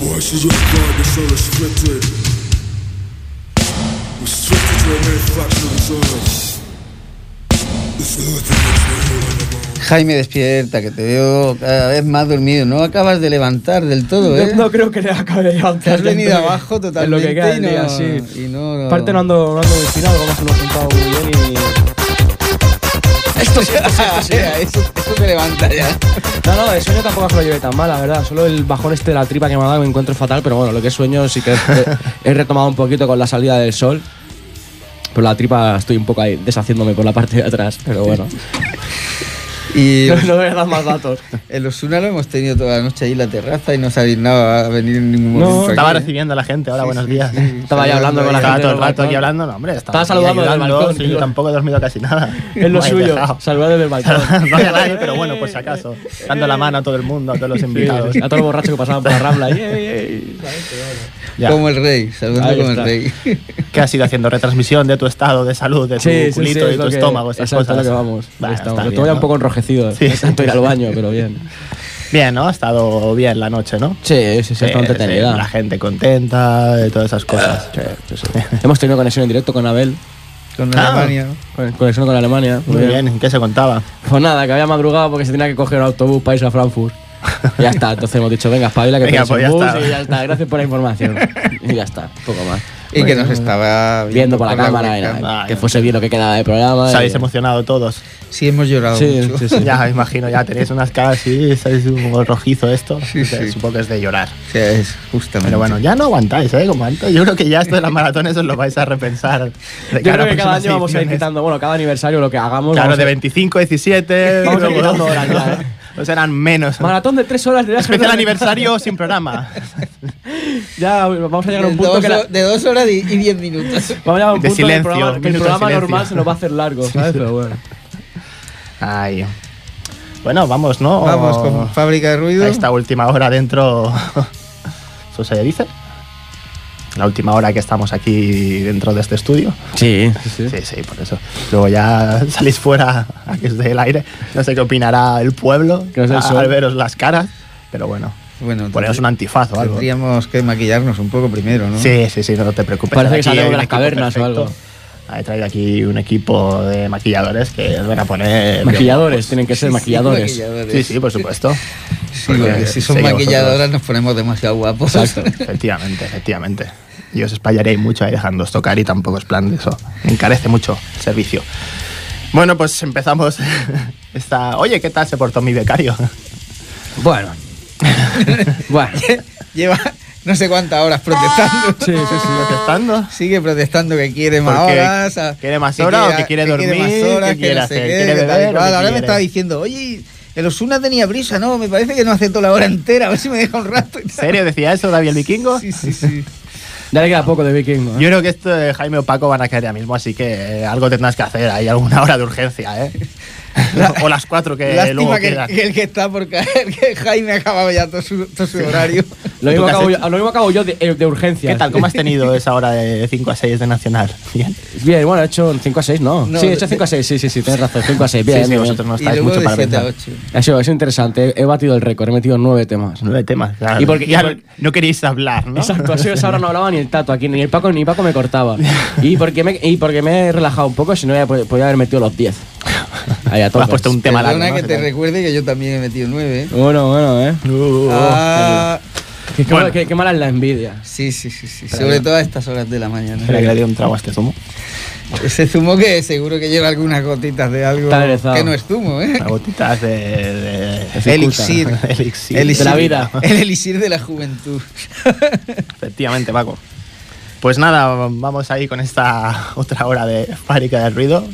Voices of. Restricted to a the Jaime, despierta, que te veo cada vez más dormido. No acabas de levantar del todo, ¿eh? No, no creo que le acabe de levantar. Te has venido abajo en totalmente lo que queda y no- día, sí. y no- no- Aparte no ando, no ando inspirado, como se nos ha juntado muy bien y... Esto eso, eso te levanta ya. No, no, el sueño tampoco se lo llevé tan mal, la verdad. Solo el bajón este de la tripa que me ha dado me encuentro fatal, pero bueno, lo que es sueño sí que he, he retomado un poquito con la salida del sol. Pero la tripa estoy un poco ahí deshaciéndome por la parte de atrás, pero bueno. Y No, no voy a dar más datos. el Osuna lo hemos tenido toda la noche ahí en la terraza y no se dignado a venir en ningún No, momento. Estaba aquí, ¿eh? recibiendo a la gente, hola, Sí, buenos días. sí, sí. Estaba ya hablando con la Estaba gente todo el del rato aquí hablando, no, hombre. Estaba aquí saludando desde el ayudando, balcón, sí, tío. tampoco he dormido casi nada. Es lo suyo, saludar desde el balcón. no había nadie, pero bueno, por si acaso. Dando la mano a todo el mundo, a todos los invitados. Sí, a todos los borrachos que pasaban por la rambla. Como el rey, saludando como el rey. ¿Qué has ido haciendo? ¿Retransmisión de tu estado de salud, de tu Sí, sí, sí, culito y tu estómago, exacto, cosas? lo que vamos. Ya ¿no? un poco enrojecido. Sí. Sí. Tanto ir al baño, pero bien. Bien, ¿no? Ha estado bien la noche, ¿no? Sí, sí, sí, entretenida. La gente contenta, de todas esas cosas. Sí, sí, sí. Hemos tenido conexión en directo con Abel. Con Ah. Alemania. con- Conexión con Alemania. Muy bien, ¿qué se contaba? Pues nada, que había madrugado porque se tenía que coger un autobús para irse a Frankfurt. Ya está, entonces hemos dicho, venga, espabila que Venga, tienes pues ya bus está. y ya está. Gracias por la información. Y ya está, poco más. Y que nos estaba Viendo por la cámara, Ah, que fuese bien lo que quedaba de programa. Os y- habéis emocionado todos. Sí, hemos llorado Sí, mucho. sí, sí. Ya, me imagino, ya tenéis unas caras así, estáis un poco rojizo esto. Sí, sí. Supongo que es de llorar. Sea, es justamente. Pero bueno, ya no aguantáis, ¿eh? Como antes. Yo creo que ya esto de las maratones os lo vais a repensar. De Yo creo que cada año vamos a ir quitando, bueno, cada aniversario lo que hagamos. Claro, de a- 25, 17. Vamos a ir quitando horas ya, ¿eh? O serán menos. Maratón de tres horas de viaje. Especial aniversario sin programa. Ya vamos a llegar a un punto dos, que la- ho- de dos horas y, y diez minutos. Vamos a llegar a un De punto silencio, que el programa, que el minuto de programa silencio. normal se nos va a hacer largo, ¿sabes? Pero bueno. Ay. Bueno, vamos, ¿no? Vamos con fábrica de ruido. A esta última hora dentro. ¿Eso se dice? La última hora que estamos aquí dentro de este estudio. Sí, sí, Sí, sí, por eso. Luego ya salís fuera a que esté el aire. No sé qué opinará el pueblo es el al veros las caras. Pero bueno, Bueno, poneros un antifaz o algo. Tendríamos que maquillarnos un poco primero, ¿no? Sí, sí, sí, no te preocupes. Parece que salimos de las cavernas o perfecto. algo. He traído aquí un equipo de maquilladores que os van a poner. Maquilladores, tienen que ser maquilladores. maquilladores. Sí, sí, por supuesto. Sí, porque si son maquilladoras vosotros- nos ponemos demasiado guapos. Exacto. Efectivamente, efectivamente. Y os espallaréis mucho ahí dejándoos tocar y tampoco es plan de eso. Encarece mucho el servicio. Bueno, pues empezamos esta... Oye, ¿qué tal se portó mi becario? Bueno. bueno. Lleva no sé cuántas horas protestando. Sí, sí, sí. ¿Protestando? Sigue protestando que quiere más ¿Por qué? horas. a- ¿Quiere más horas o que quiere dormir? más horas, ¿Qué que quiere hacer? ¿Quiere beber qué Ahora me quiere? estaba diciendo, oye, el Osuna tenía brisa, no, me parece que no hace toda la hora entera, a ver si me deja un rato. ¿En serio decía eso David el vikingo? Sí, sí, sí. Ya le queda poco de vikingo. ¿eh? Yo creo que esto de Jaime o Paco van a caer ya mismo, así que eh, algo tendrás que hacer. Hay alguna hora de urgencia, ¿eh? o las cuatro que luego Lástima que, quedan. que el que está por caer, que Jaime ha acabado ya todo su, todo su horario. Lo ¿Tú mismo, acabo yo, lo mismo acabo yo de, eh, de urgencia. ¿Qué tal? ¿Cómo has tenido esa hora de 5 a 6 de Nacional? Bien. Bien, bueno, he hecho 5 a 6, no. No, sí, he hecho de- 5 a 6, sí, sí, sí, tienes razón. 5 a 6, bien. sí, sí, bien, vosotros no y estáis luego mucho de para 7 a pensar. 8. Ha sido, sido interesante. He, he batido el récord, he metido 9 temas. Nueve temas, claro. Y porque- Ya y no queréis hablar, ¿no? Exacto, sido esa hora no hablaba ni el tato aquí, ni el Paco ni Paco me cortaba. Y porque me, y porque me he relajado un poco, si no podía haber metido los 10. Ahí a Has puesto un tema largo, Perdona ¿no? que te recuerde que yo también he metido 9. Bueno, bueno, eh. Uh, Ah, Qué, qué Bueno. mala- qué- qué mala es la envidia. sí, sí, sí, sí. Sobre todo a estas horas de la mañana. Espera que le dé un trago a este zumo. Ese zumo que seguro que lleva algunas gotitas de algo que no es zumo, ¿eh? Las gotitas de... de- Elixir. Elixir. Elixir De la vida. El elixir de la juventud. Efectivamente, Paco. Pues nada, vamos ahí con esta otra hora de fábrica del ruido.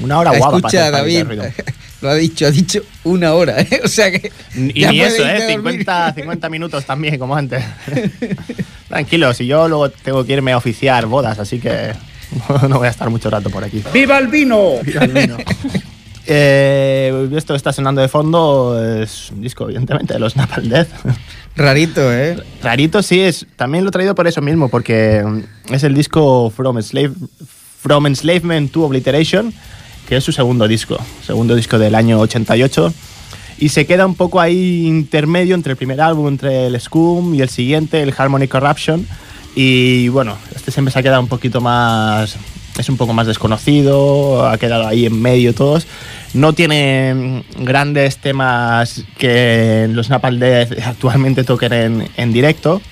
Una hora guapa para Escucha, hacer Fábrica David, lo ha dicho, ha dicho una hora, ¿eh? O sea que. Y ni eso, ¿eh? a dormir. 50, 50 minutos también, como antes. Tranquilo, si yo luego tengo que irme a oficiar bodas, así que no voy a estar mucho rato por aquí. ¡Viva el vino! Eh, esto que está sonando de fondo es un disco, evidentemente, de los Napalm Death. Rarito, ¿eh? Rarito sí es. También lo he traído por eso mismo, porque es el disco From, Enslave- From Enslavement to Obliteration, que es su segundo disco, segundo disco del año 88. y se queda un poco ahí intermedio entre el primer álbum, entre el Scum y el siguiente, el Harmony Corruption. Y bueno, este siempre se ha quedado un poquito más. Es un poco más desconocido, ha quedado ahí en medio todos. No tiene grandes temas que los Napalm actualmente toquen en, en directo,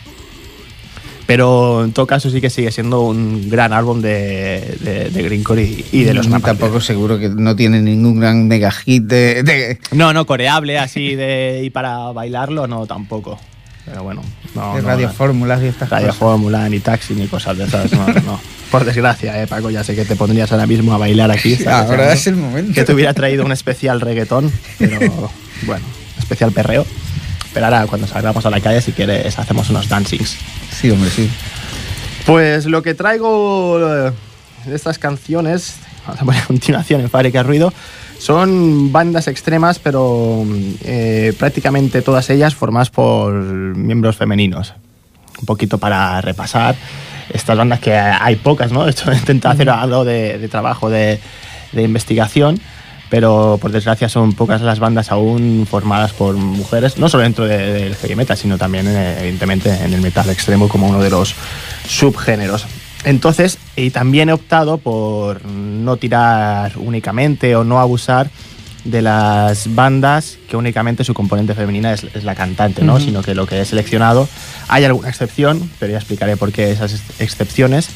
pero en todo caso sí que sigue siendo un gran álbum de, de, de Greencore y, y de los Mm, Napalm Tampoco seguro que no tiene ningún gran mega hit de. de- No, no, coreable así de y para bailarlo no tampoco. Pero bueno, no, de no, radio no. fórmulas y estas Radio cosas. Fórmula, ni taxi, ni cosas de esas. No, no. Por desgracia, eh, Paco, ya sé que te pondrías ahora mismo a bailar aquí. ¿sabes? Ahora es el momento. Que te hubiera traído un especial reggaetón, pero bueno, especial perreo. Pero ahora cuando salgamos a la calle, si quieres, hacemos unos dancings. Sí, hombre, sí. Pues lo que traigo eh, de estas canciones, vamos a poner a continuación en Fábrica Ruido, son bandas extremas, pero eh, prácticamente todas ellas formadas por miembros femeninos. Un poquito para repasar estas bandas que hay pocas, ¿no? De hecho, he intentado hacer algo de, de trabajo de, de investigación, pero por desgracia son pocas las bandas aún formadas por mujeres, no solo dentro de- del heavy metal, sino también, eh, evidentemente, en el metal extremo como uno de los subgéneros. Entonces, y también he optado por no tirar únicamente o no abusar de las bandas que únicamente su componente femenina es, es la cantante, ¿no? Sino que lo que he seleccionado, hay alguna excepción, pero ya explicaré por qué esas ex- excepciones.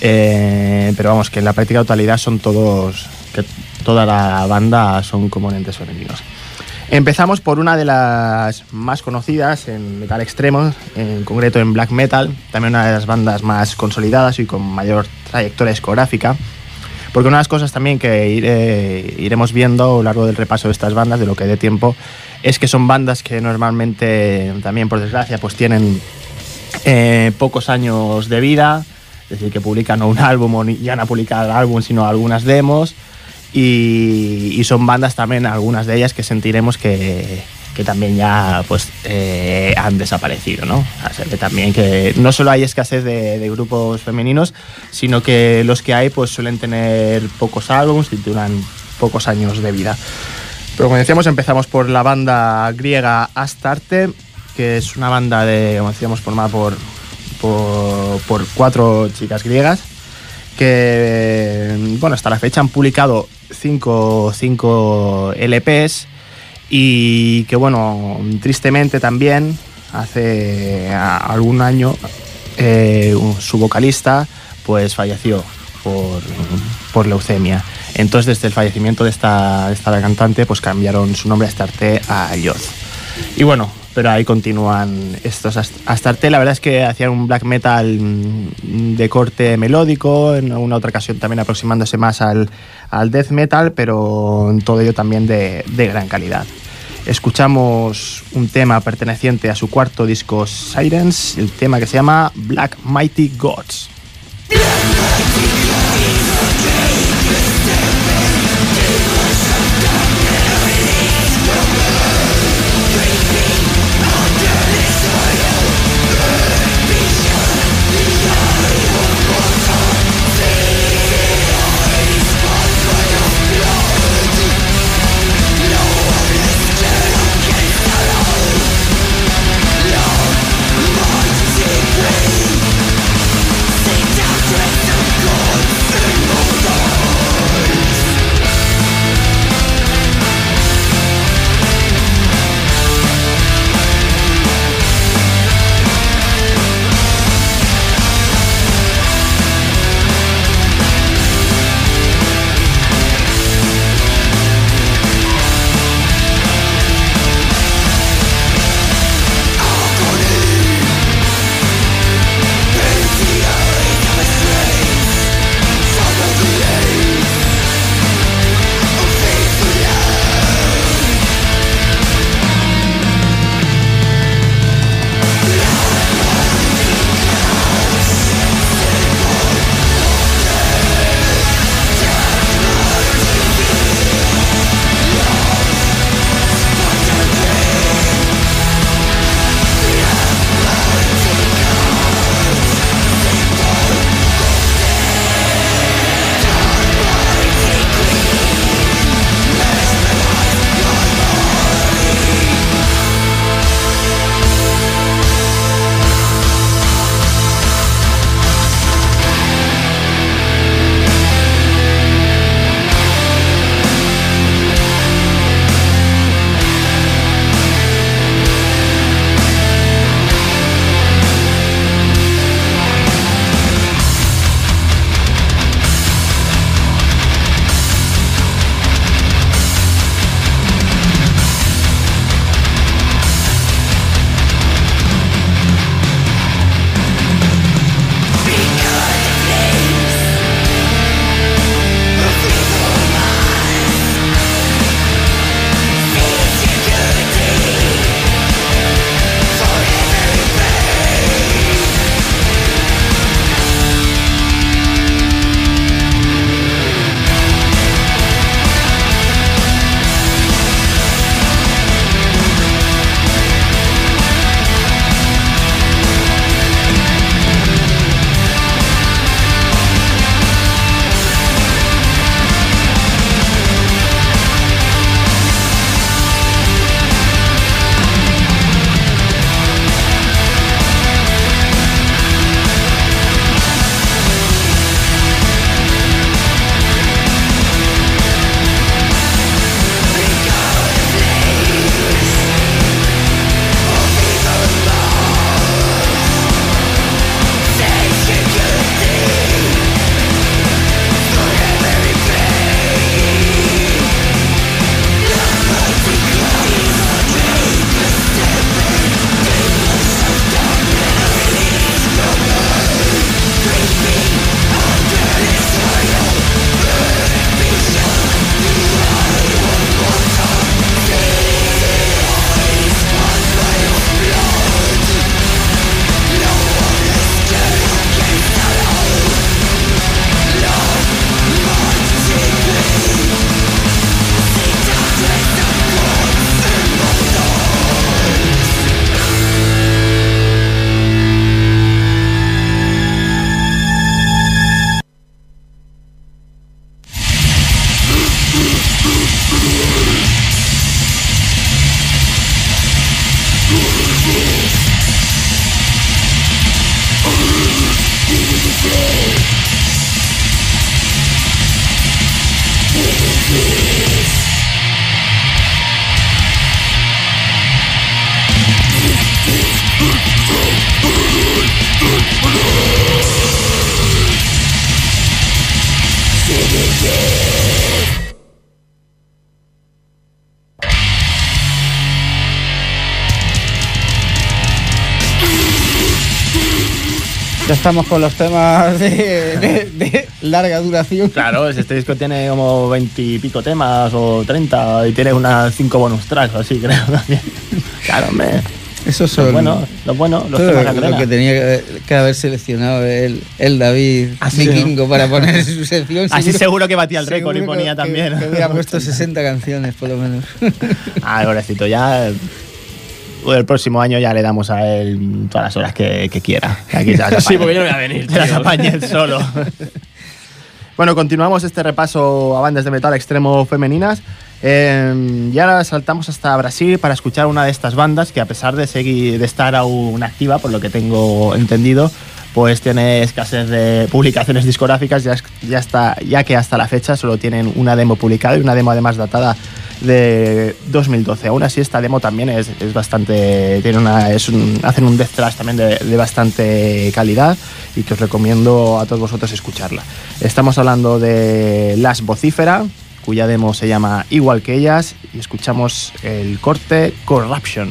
Eh, pero vamos, que en la práctica totalidad son todos, que toda la banda son componentes femeninos. Empezamos por una de las más conocidas en metal extremo, en concreto en black metal, también una de las bandas más consolidadas y con mayor trayectoria discográfica. Porque una de las cosas también que iremos viendo a lo largo del repaso de estas bandas, de lo que dé tiempo, es que son bandas que normalmente, también por desgracia, pues tienen eh, pocos años de vida, es decir, que publican no un álbum o ya no han publicado el álbum, sino algunas demos, y, son bandas también, algunas de ellas, que sentiremos que, también ya pues, eh, han desaparecido, ¿no? También que no solo hay escasez de, grupos femeninos, sino que los que hay pues suelen tener pocos álbumes y duran pocos años de vida. Pero como decíamos, empezamos por la banda griega Astarte, que es una banda de, como decíamos, formada por, por, por cuatro chicas griegas, que, bueno, hasta la fecha han publicado cinco, cinco LPs y que, bueno, tristemente también, hace a- algún año, eh, su vocalista pues falleció por, por leucemia. Entonces, desde el fallecimiento de esta, de esta cantante, pues cambiaron su nombre Astarte a Yoz. Y bueno, pero ahí continúan estos Ast- Astarte. La verdad es que hacían un black metal mm, de corte melódico, en alguna otra ocasión también aproximándose más al, al death metal, pero en todo ello también de, de gran calidad. Escuchamos un tema perteneciente a su cuarto disco Sirens, el tema que se llama Black Mighty Gods. Ya estamos con los temas de, de- de larga duración. Claro, este disco tiene como 20 y pico temas o 30 y tiene unas 5 bonus tracks o así, creo también. Claro, hombre. Esos Lo son bueno, lo bueno, los temas lo, que tenía que, que haber seleccionado el, el David Así, Vikingo para poner en su sección. Así seguro que batía el récord y ponía que- también. Que hubiera puesto 60 canciones, por lo menos. Ah, pobrecito, ya. El próximo año ya le damos a él todas las horas que, que quiera. Aquí se las Sí, porque yo no voy a venir, Se las tío. apañe él solo. bueno, continuamos este repaso a bandas de metal extremo femeninas. Eh, y ahora saltamos hasta Brasil para escuchar una de estas bandas que a pesar de seguir de estar aún activa, por lo que tengo entendido, pues tiene escasez de publicaciones discográficas, ya, ya, está, ya que hasta la fecha solo tienen una demo publicada y una demo además datada de 2012. Aún así, esta demo también es, es bastante. Tiene una, es un- hacen un death thrash también de, de bastante calidad y que os recomiendo a todos vosotros escucharla. Estamos hablando de Las Vocífera, cuya demo se llama Igual que ellas, y escuchamos el corte Corruption.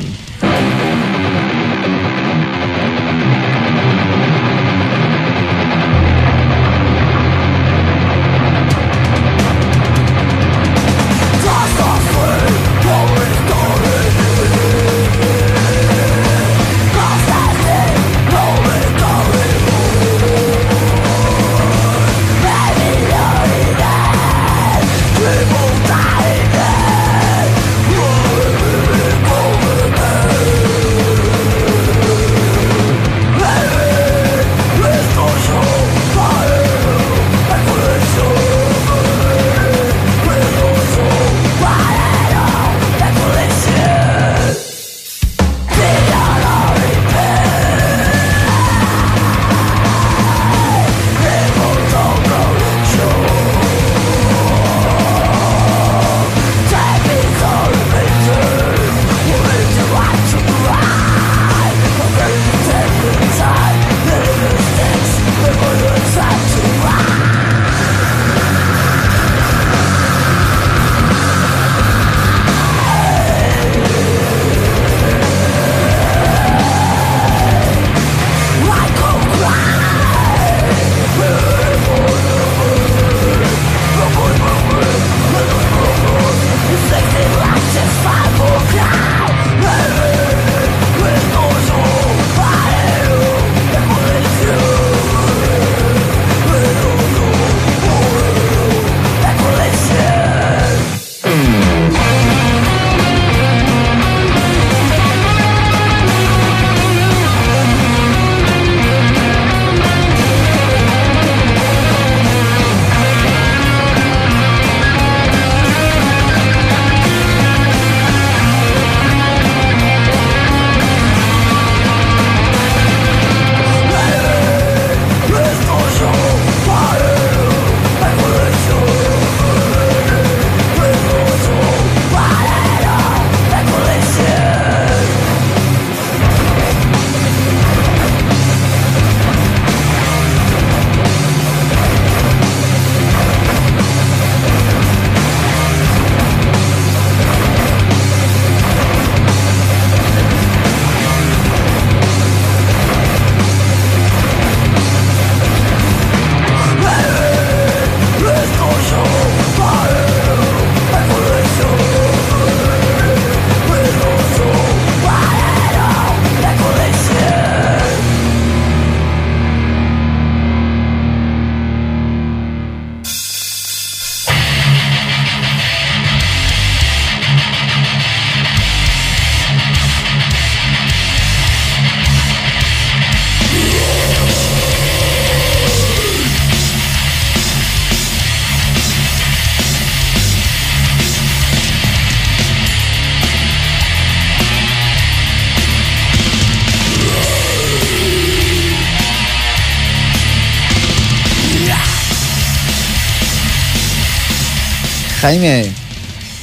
Jaime,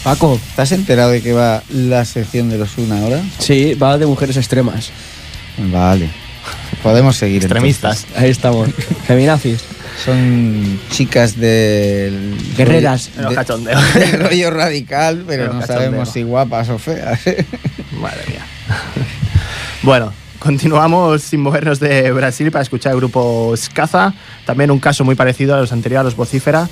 Paco. ¿te has enterado de que va la sección de los una ahora? Sí, va de mujeres extremas. Vale. Podemos seguir. Extremistas. Ahí estamos. Feminazis. Son chicas del. Guerreras. Menos de- cachondeo. del rollo radical, pero no cachondeo. sabemos si guapas o feas. Madre mía. bueno, continuamos sin movernos de Brasil para escuchar el grupo Skaza. También un caso muy parecido a los anteriores, a los Vocífera,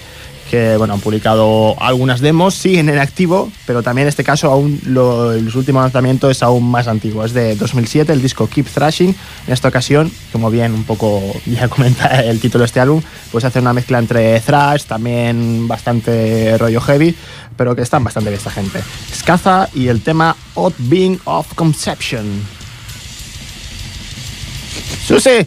que bueno, han publicado algunas demos, siguen en activo, pero también en este caso aún lo, el último lanzamiento es aún más antiguo. Es de 2007, el disco Keep Thrashing. En esta ocasión, como bien un poco ya comenta el título de este álbum, pues hace una mezcla entre thrash, también bastante rollo heavy, pero que están bastante bien esta gente. Skaza y el tema Odd Being of Conception. ¡Susi!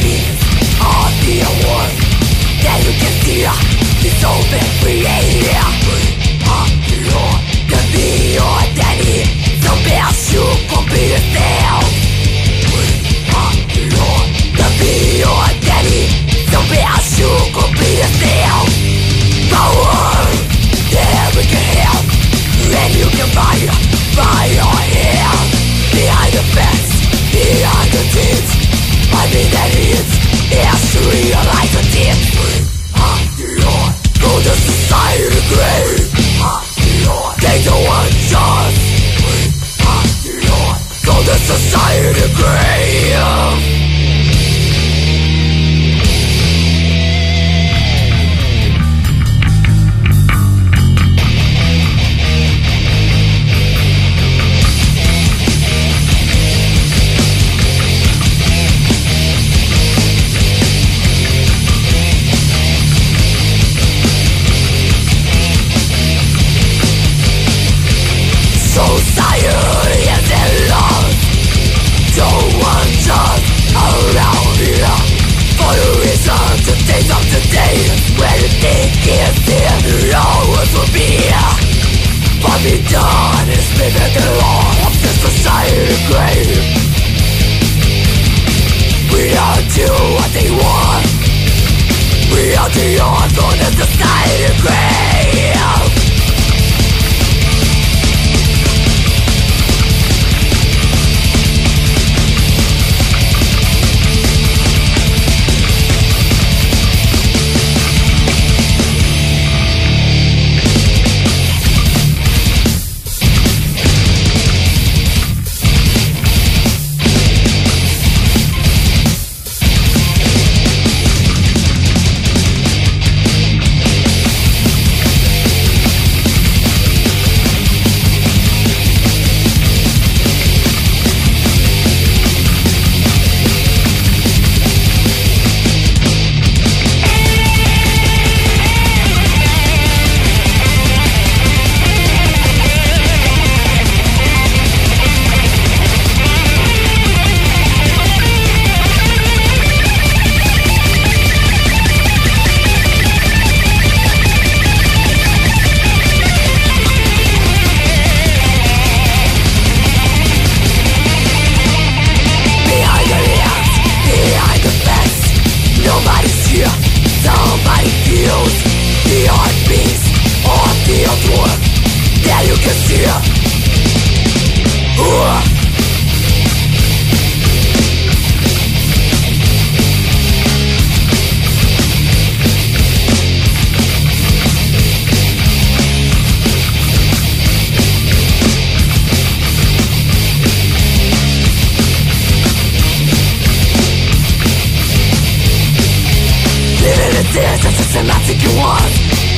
the one That you can It's created The be your daddy Some best you be The be your daddy Some best be Power that we can And you can by your hand Behind the fence, behind the tents I mean semantic one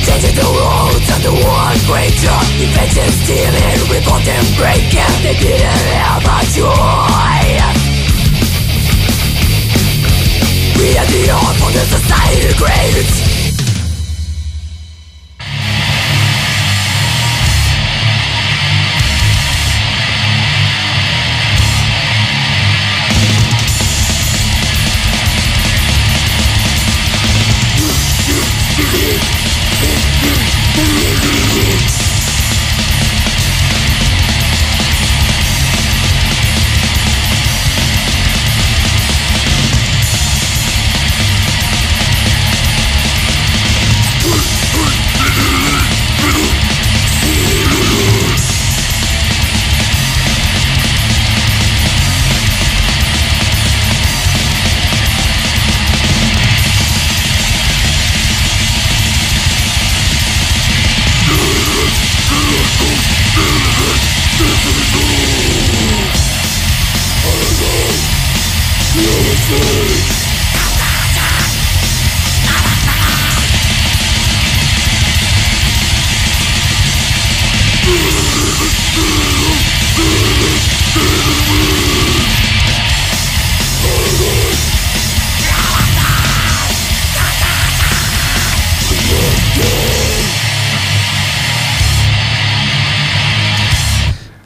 Changing the roads of the one great job. Inventing, stealing, revolting, breaking They didn't have a choice. We are the odd for the society grades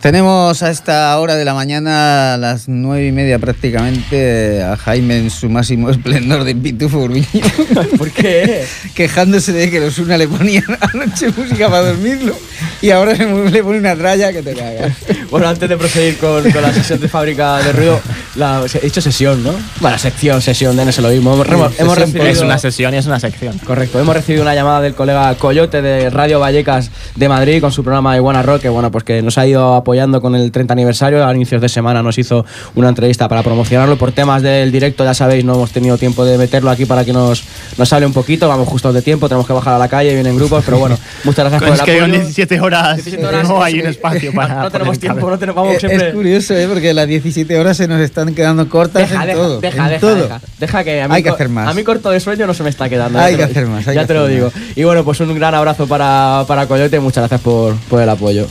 Tenemos a esta hora de la mañana, a las nueve y media prácticamente, a Jaime en su máximo esplendor de pitufo Urbiño, ¿Por qué? quejándose de que los una le ponían anoche música para dormirlo y ahora le, le pone una tralla que te cagas. Bueno, antes de proseguir con, con la sesión de fábrica de ruido, la, he dicho sesión, ¿no? Bueno, sección, sesión, de no se lo mismo. Hemos, hemos sesión, recibido, Es una sesión y es una sección. Correcto, hemos recibido una llamada del colega Coyote de Radio Vallecas de Madrid con su programa Iguana Rock, que bueno, pues que nos ha ido apoyando con el 30 aniversario. A inicios de semana nos hizo una entrevista para promocionarlo. Por temas del directo, ya sabéis, no hemos tenido tiempo de meterlo aquí para que nos, nos hable un poquito. Vamos justo de tiempo, tenemos que bajar a la calle, vienen grupos, pero bueno, muchas gracias por Es el que con apoyo. 17 horas, 17 horas, no es hay que- un espacio para. No, no tenemos tiempo, no tenemos, vamos Es- siempre. Es curioso, ¿eh? porque las 17 horas se nos están quedando cortas Deja, en deja, todo. deja, en deja, todo. deja, deja que a mí Hay que hacer más. A mí corto de sueño no se me está quedando. Hay que hacer más, hay ya que te lo digo. más. Y bueno, pues un gran abrazo para, para Coyote. Muchas gracias por, por el apoyo.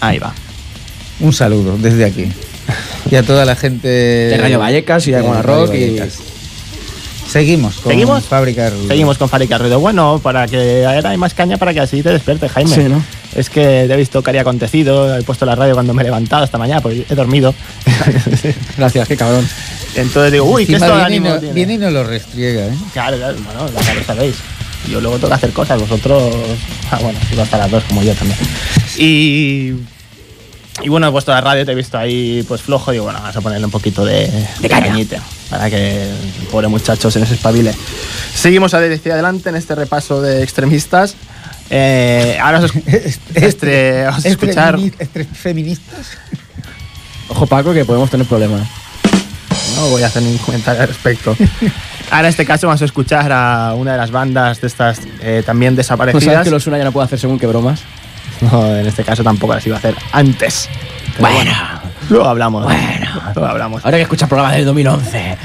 Ahí va. Un saludo desde aquí. Y a toda la gente De Radio Vallecas y de Iguana Radio Rock y-. Seguimos con ¿Seguimos? Fábrica de Ruido. Seguimos con Fábrica Ruido. Bueno, para que ahora hay más caña para que así te despiertes, Jaime. Sí, ¿no? Es que te he visto que había acontecido, he puesto la radio cuando me he levantado esta mañana, porque he dormido. Gracias, qué cabrón. Entonces digo, uy, ¿qué Encima esto de viene, y ánimo no, tiene? viene y nos lo restriega, ¿eh? Claro, claro, bueno, ya lo sabéis. Yo luego tengo que hacer cosas, vosotros. Ah, bueno, sigo hasta las dos, como yo también. Y. Y bueno, he puesto la radio, te he visto ahí pues flojo. Digo, bueno, vamos a ponerle un poquito de, de cañita para que el pobre muchacho se nos espabile. Seguimos hacia adelante en este repaso de extremistas. Eh, ahora os, este, vamos a escuchar. Extremini- extre- feministas. Ojo, Paco, que podemos tener problemas. No voy a hacer ningún comentario al respecto. Ahora en este caso vamos a escuchar a una de las bandas de estas eh, también ¿No sabes desaparecidas. que los una ya no puede hacer según qué bromas? No, en este caso tampoco las iba a hacer antes. Pero Bueno. luego hablamos. Bueno. Luego hablamos. Ahora que escuchar programas del 2011.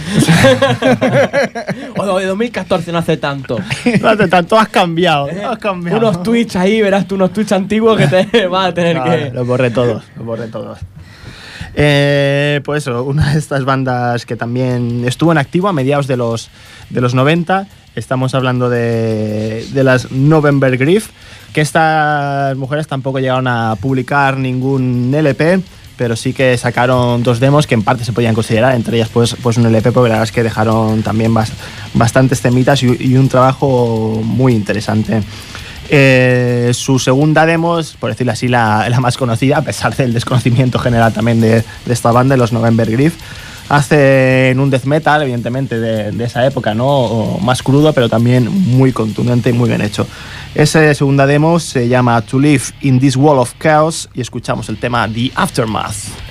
o de 2014 no hace tanto. No hace tanto, has cambiado. Has cambiado. Unos tweets ahí, verás tú unos tweets antiguos que te vas a tener No, que. Los borré todos, los borré todos. Eh, pues eso, una de estas bandas que también estuvo en activo a mediados de los, de los 90. Estamos hablando de, de las November Grief, que estas mujeres tampoco llegaron a publicar ningún LP, pero sí que sacaron dos demos que en parte se podían considerar, entre ellas pues, pues un LP, porque la verdad es que dejaron también bas- bastantes temitas y, un trabajo muy interesante. Eh, su segunda demo por decirlo así, la, la más conocida, a pesar del desconocimiento general también de, de esta banda, los November Grief. Hacen un death metal, evidentemente, de, esa época, ¿no? Más crudo, pero también muy contundente y muy bien hecho. Esa segunda demo se llama To Live in This Wall of Chaos y escuchamos el tema The Aftermath.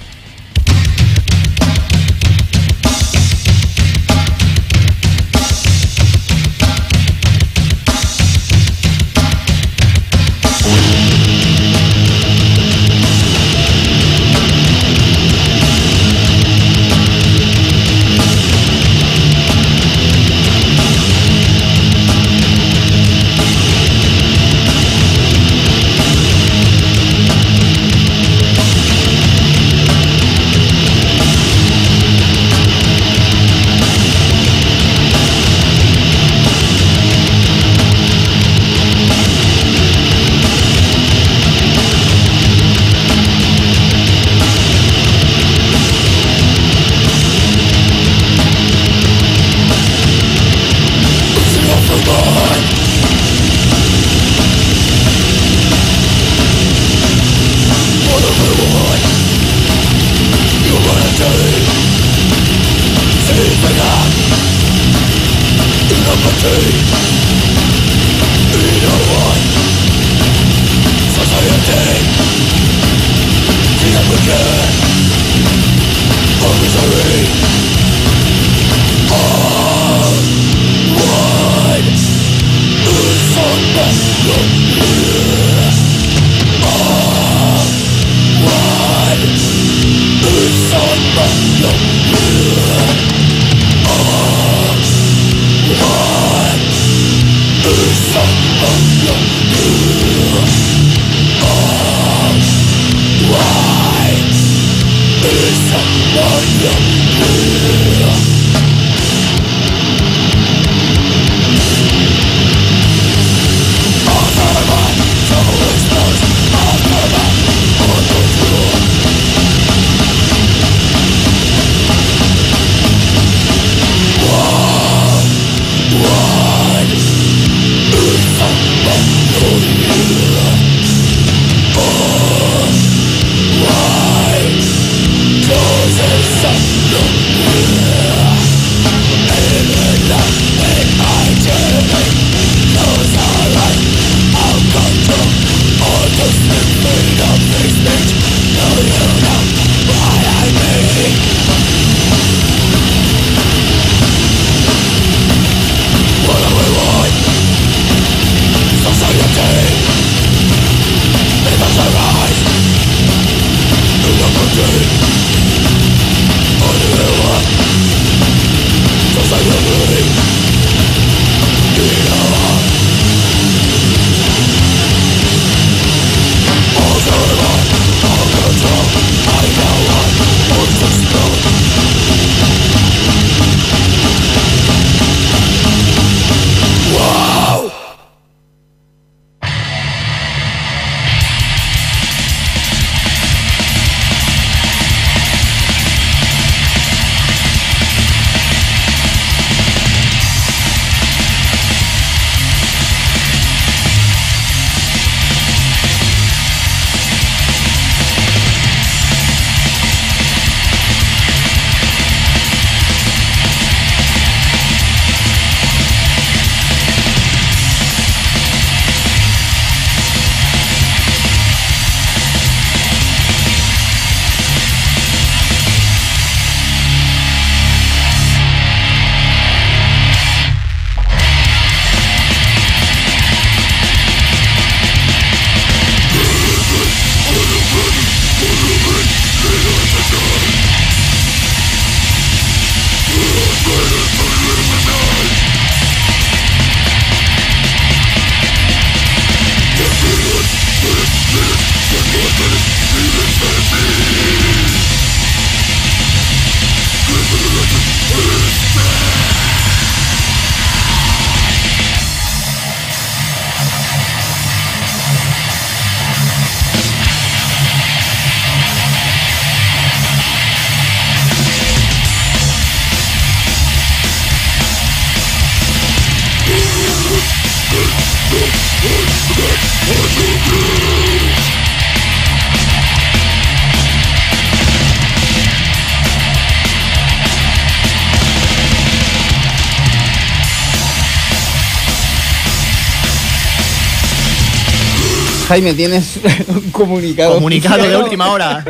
Jaime, tienes un comunicado. Comunicado de última hora.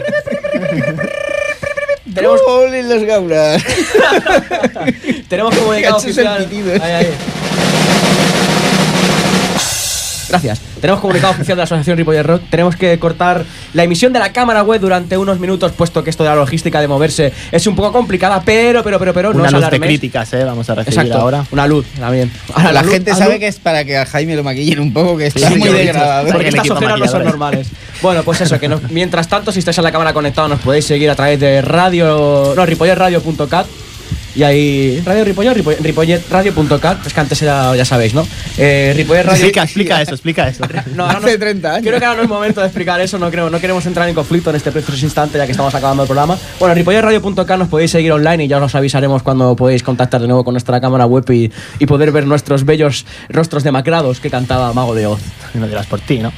Tenemos, ¡Gol en las gaulas! tenemos comunicado oficial. empitidos. Ahí, ahí. Gracias. Tenemos comunicado oficial de la Asociación Ripollet Rock. Tenemos que cortar la emisión de la cámara web durante unos minutos, puesto que esto de la logística de moverse es un poco complicada, pero, pero, pero, pero, no Una os luz de críticas, ¿eh? Vamos a recibir Exacto. ahora. Una luz también. Ahora, la luz- gente luz- sabe que es para que a Jaime lo maquillen un poco, que está Sí, muy degradado. porque estas ojeras no son normales. Bueno, pues eso, que nos- mientras tanto, si estáis en la cámara conectado, nos podéis seguir a través de radio. No, ripolletradio.cat. Y ahí. Radio Ripollet, Ripoll- ripolletradio.cat. Es que antes era, ya sabéis, ¿no? Eh, Ripollet Radio. Explica, explica eso, explica eso. No, ahora Hace no- 30 años. Creo que ahora no es momento de explicar eso, no, creo, no queremos entrar en conflicto en este preciso instante ya que estamos acabando el programa. Bueno, ripolletradio.k nos podéis seguir online y ya os avisaremos cuando podéis contactar de nuevo con nuestra cámara web y, y poder ver nuestros bellos rostros demacrados que cantaba Mago de Oz. No dirás por ti, ¿no?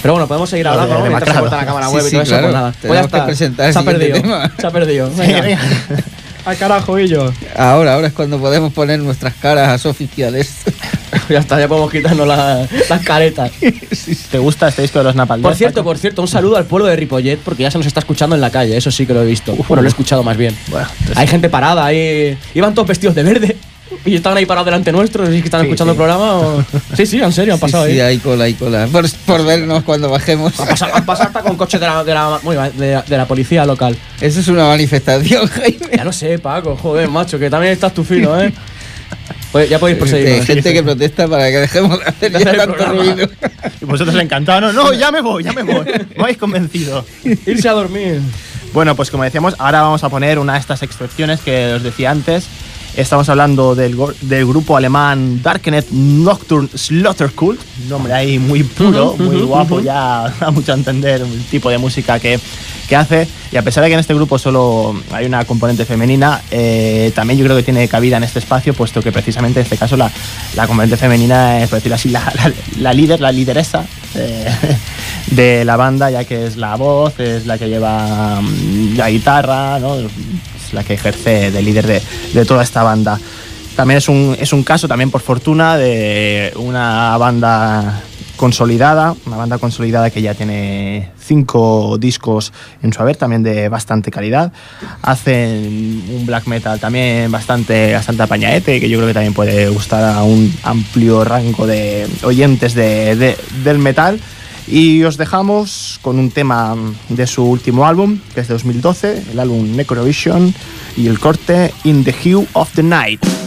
Pero bueno, podemos seguir hablando de ¿no? mientras se la cámara Sí, web y sí, todo eso, claro. pues nada. Pues ya está. se ha perdido. tema. Se ha perdido. Sí, Venga. Al carajo, y yo. Ahora, ahora es cuando podemos poner nuestras caras oficiales. ya está, ya podemos quitarnos la- las caretas. ¿Te gusta este disco de los Napalm? Por Death, cierto, Paco? por cierto, un saludo al pueblo de Ripollet porque ya se nos está escuchando en la calle, eso sí que lo he visto. Bueno, lo he escuchado más bien. Bueno, entonces- Hay gente parada ahí. Iban todos vestidos de verde y estaban ahí parados delante nuestro. No sé si están Sí, escuchando sí. el programa o. Sí, sí, en serio, han Sí, pasado sí, ahí. hay cola, hay cola. Por, por vernos cuando bajemos. Han pasado, han pasado hasta con coches de la, de, la, de, la- de la policía local. Eso es una manifestación, Jaime. Ya lo sé, Paco, joder, macho, que también estás tu fino, ¿eh? Pues ya podéis proseguir. gente que protesta para que dejemos de hacer ya tanto programa. ruido. Y vosotros encantados. No, no, ya me voy, ya me voy. Me habéis convencido. Irse a dormir. Bueno, pues como decíamos, ahora vamos a poner una de estas excepciones que os decía antes. Estamos hablando del, del grupo alemán Darkenet Nocturne Slaughterkult. Un nombre ahí muy puro, muy guapo, ya da mucho a entender el tipo de música que, que hace. Y a pesar de que en este grupo solo hay una componente femenina, eh, también yo creo que tiene cabida en este espacio, puesto que precisamente en este caso la, la componente femenina es, por decirlo así, la, la- la líder, la lideresa eh, de la banda, ya que es la voz, es la que lleva mm, la guitarra, ¿no? La que ejerce de líder de, de toda esta banda. También es un, es un caso, también por fortuna, de una banda consolidada, una banda consolidada que ya tiene cinco discos en su haber, también de bastante calidad. Hacen un black metal también bastante, bastante apañaete, que yo creo que también puede gustar a un amplio rango de oyentes de- de- del metal. Y os dejamos con un tema de su último álbum, que es de 2012, el álbum Necrovision, y el corte In the Hue of the Night.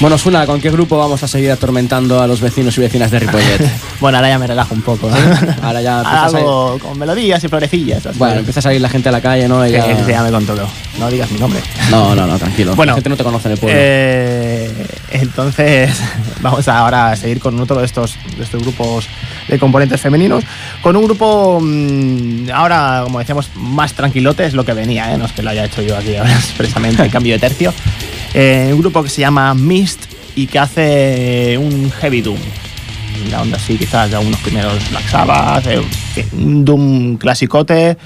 Bueno, Suna, ¿con qué grupo vamos a seguir atormentando a los vecinos y vecinas de Ripollet? Bueno, ahora ya me relajo un poco. ¿no? Ahora ya Algo con melodías y florecillas. Bueno, empieza a salir la gente a la calle, ¿no? Y Que ya- se llame con todo. No digas mi nombre. No, no, no, tranquilo. Bueno, la gente no te conoce en el pueblo. Eh, entonces, vamos ahora a seguir con otro de estos, de estos grupos de componentes femeninos. Con un grupo, mm, ahora, como decíamos, más tranquilote, es lo que venía, ¿eh? no es que lo haya hecho yo aquí ahora expresamente, en cambio de tercio. Eh, un grupo que se llama Mist y que hace un heavy doom. La onda así, quizás de algunos primeros Black Sabbath, eh, un doom clasicote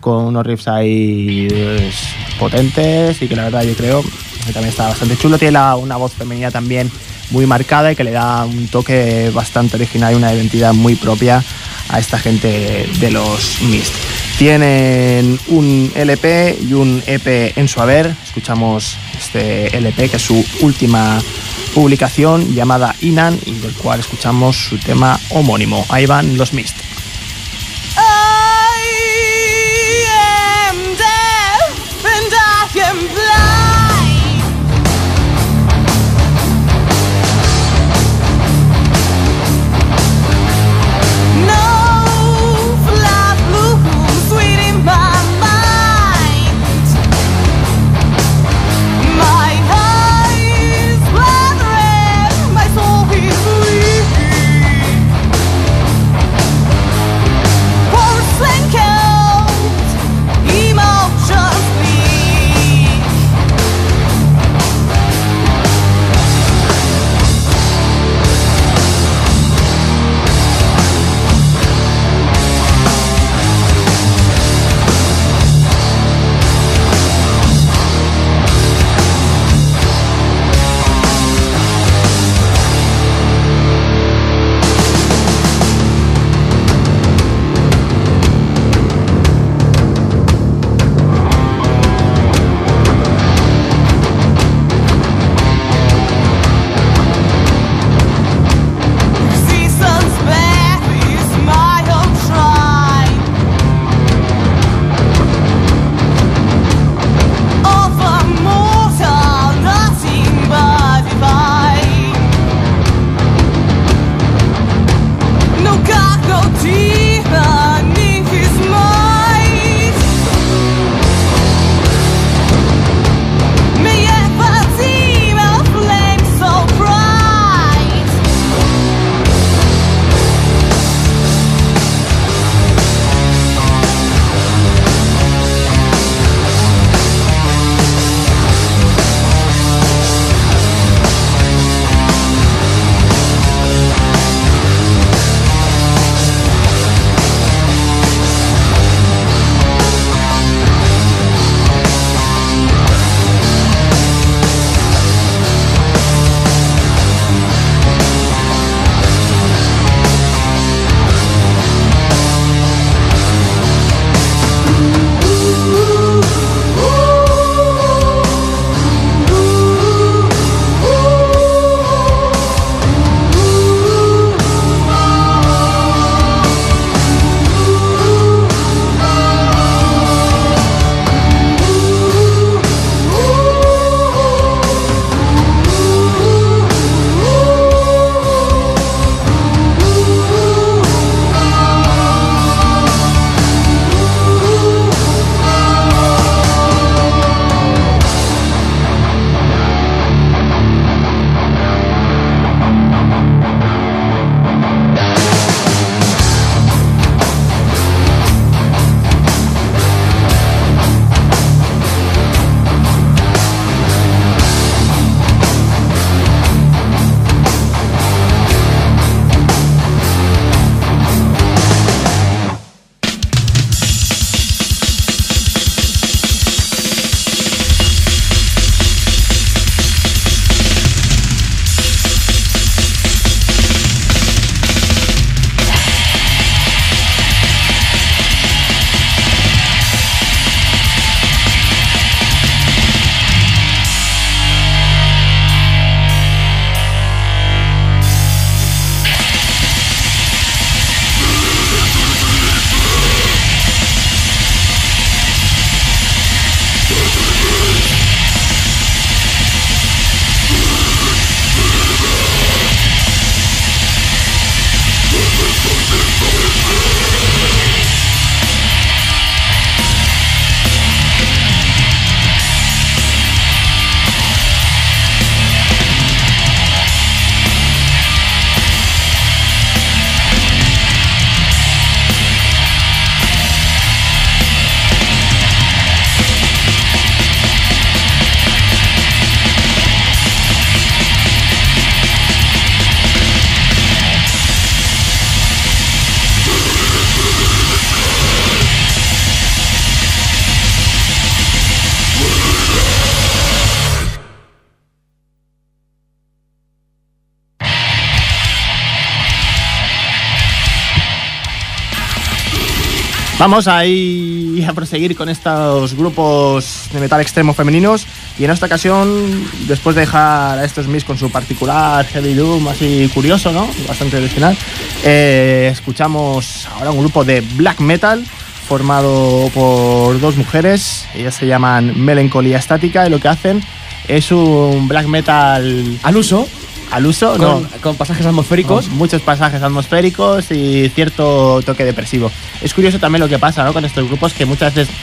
con unos riffs ahí pues, potentes y que la verdad yo creo que también está bastante chulo. Tiene una voz femenina también muy marcada y que le da un toque bastante original y una identidad muy propia a esta gente de los Mist. Tienen un LP y un EP en su haber. Escuchamos este LP que es su última publicación llamada Inan y del cual escuchamos su tema homónimo. Ahí van los Mist. Vamos a a proseguir con estos grupos de metal extremo femeninos y en esta ocasión, después de dejar a estos Miss con su particular heavy doom así curioso, ¿no? Bastante original, eh, escuchamos ahora un grupo de black metal formado por dos mujeres, ellas se llaman Melancolía Estática y lo que hacen es un black metal Al uso, al uso, con, no, con pasajes atmosféricos. con muchos pasajes atmosféricos y cierto toque depresivo. Es curioso también lo que pasa ¿no? con estos grupos, que muchas veces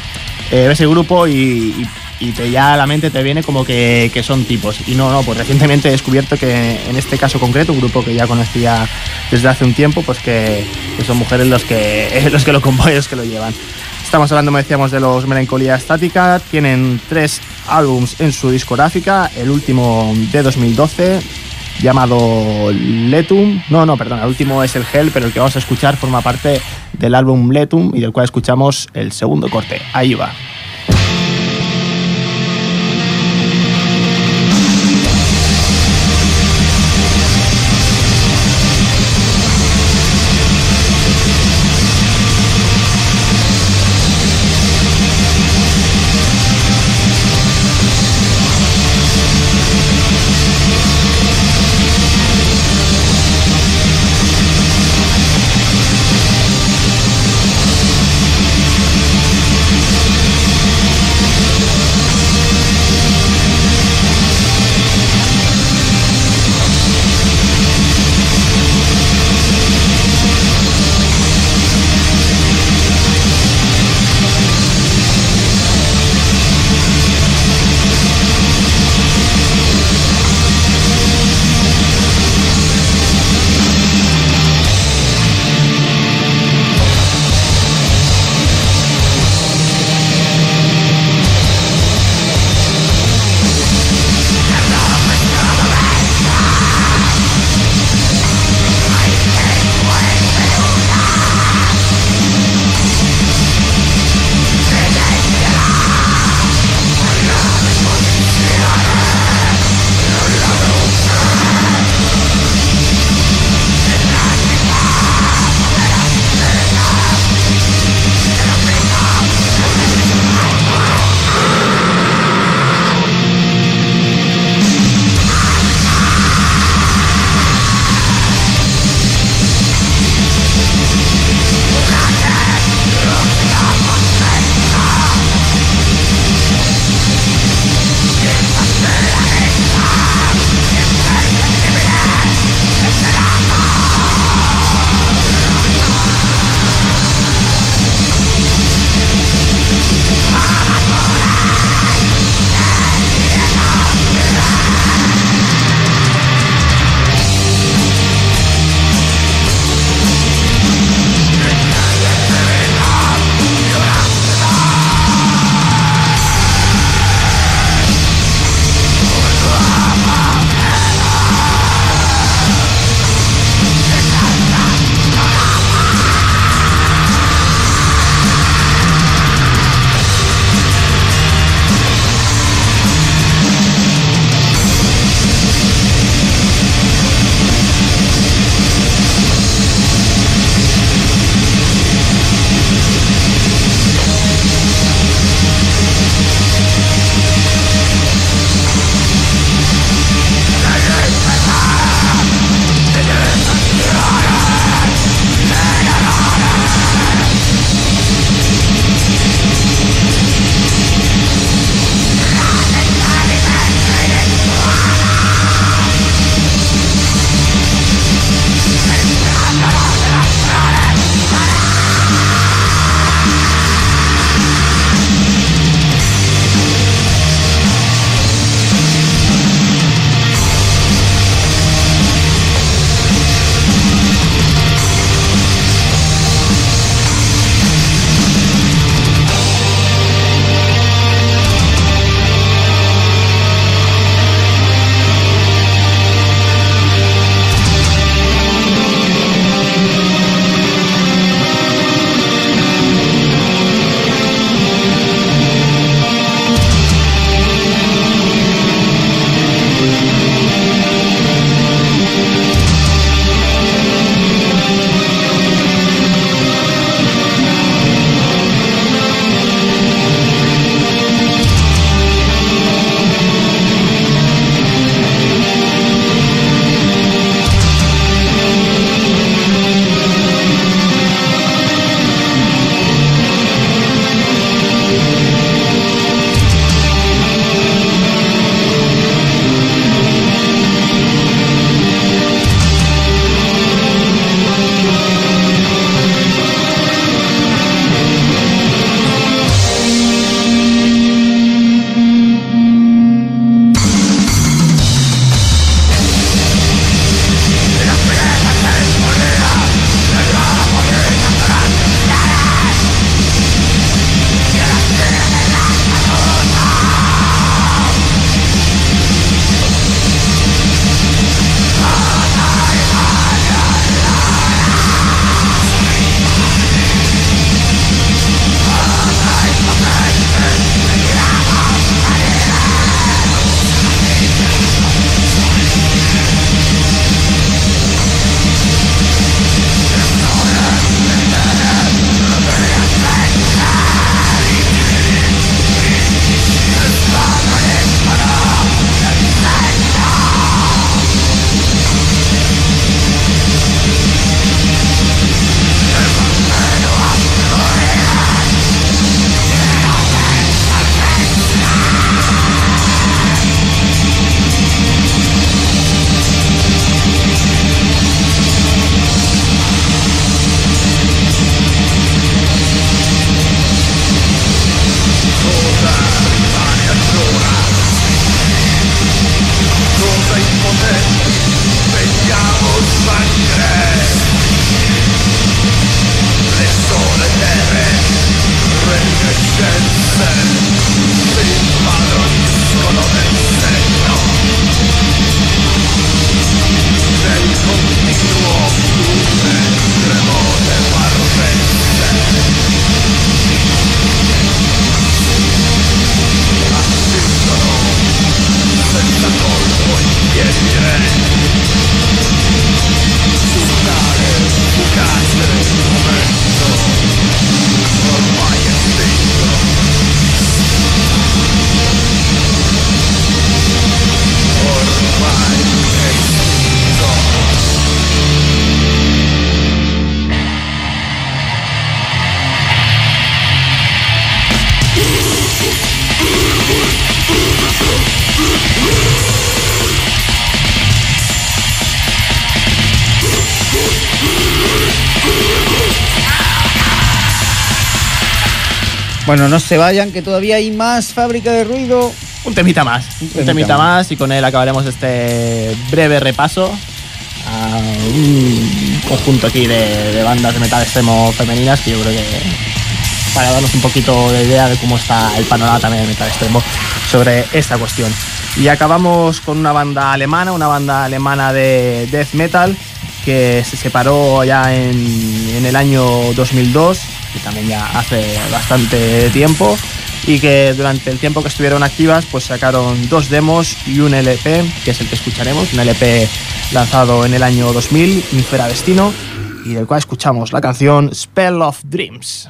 eh, ves el grupo y, y- y te, ya la mente te viene como que, que son tipos. Y no, no, pues recientemente he descubierto que en este caso concreto, un grupo que ya conocía desde hace un tiempo, pues que, que son mujeres los que, los que lo componen, los que lo llevan. Estamos hablando, como decíamos, de los Melancolía Estática. Tienen tres álbums en su discográfica. El último de 2012, llamado Letum. No, no, perdón, el último es el Hell, pero el que vamos a escuchar forma parte del álbum Letum y del cual escuchamos el segundo corte. Ahí va. Bueno, no se vayan, que todavía hay más fábrica de ruido. Un temita más. Un temita temita, más. más y con él acabaremos este breve repaso a un conjunto aquí de, de bandas de metal extremo femeninas que yo creo que para darnos un poquito de idea de cómo está el panorama también del metal extremo sobre esta cuestión. Y acabamos con una banda alemana, una banda alemana de death metal que se separó ya en, en el año 2002, que también ya hace bastante tiempo, y que durante el tiempo que estuvieron activas pues sacaron dos demos y un LP, que es el que escucharemos, un LP lanzado en el año 2000, Infera Destino, y del cual escuchamos la canción Spell of Dreams.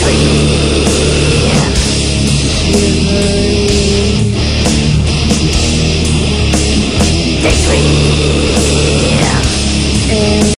Thank you.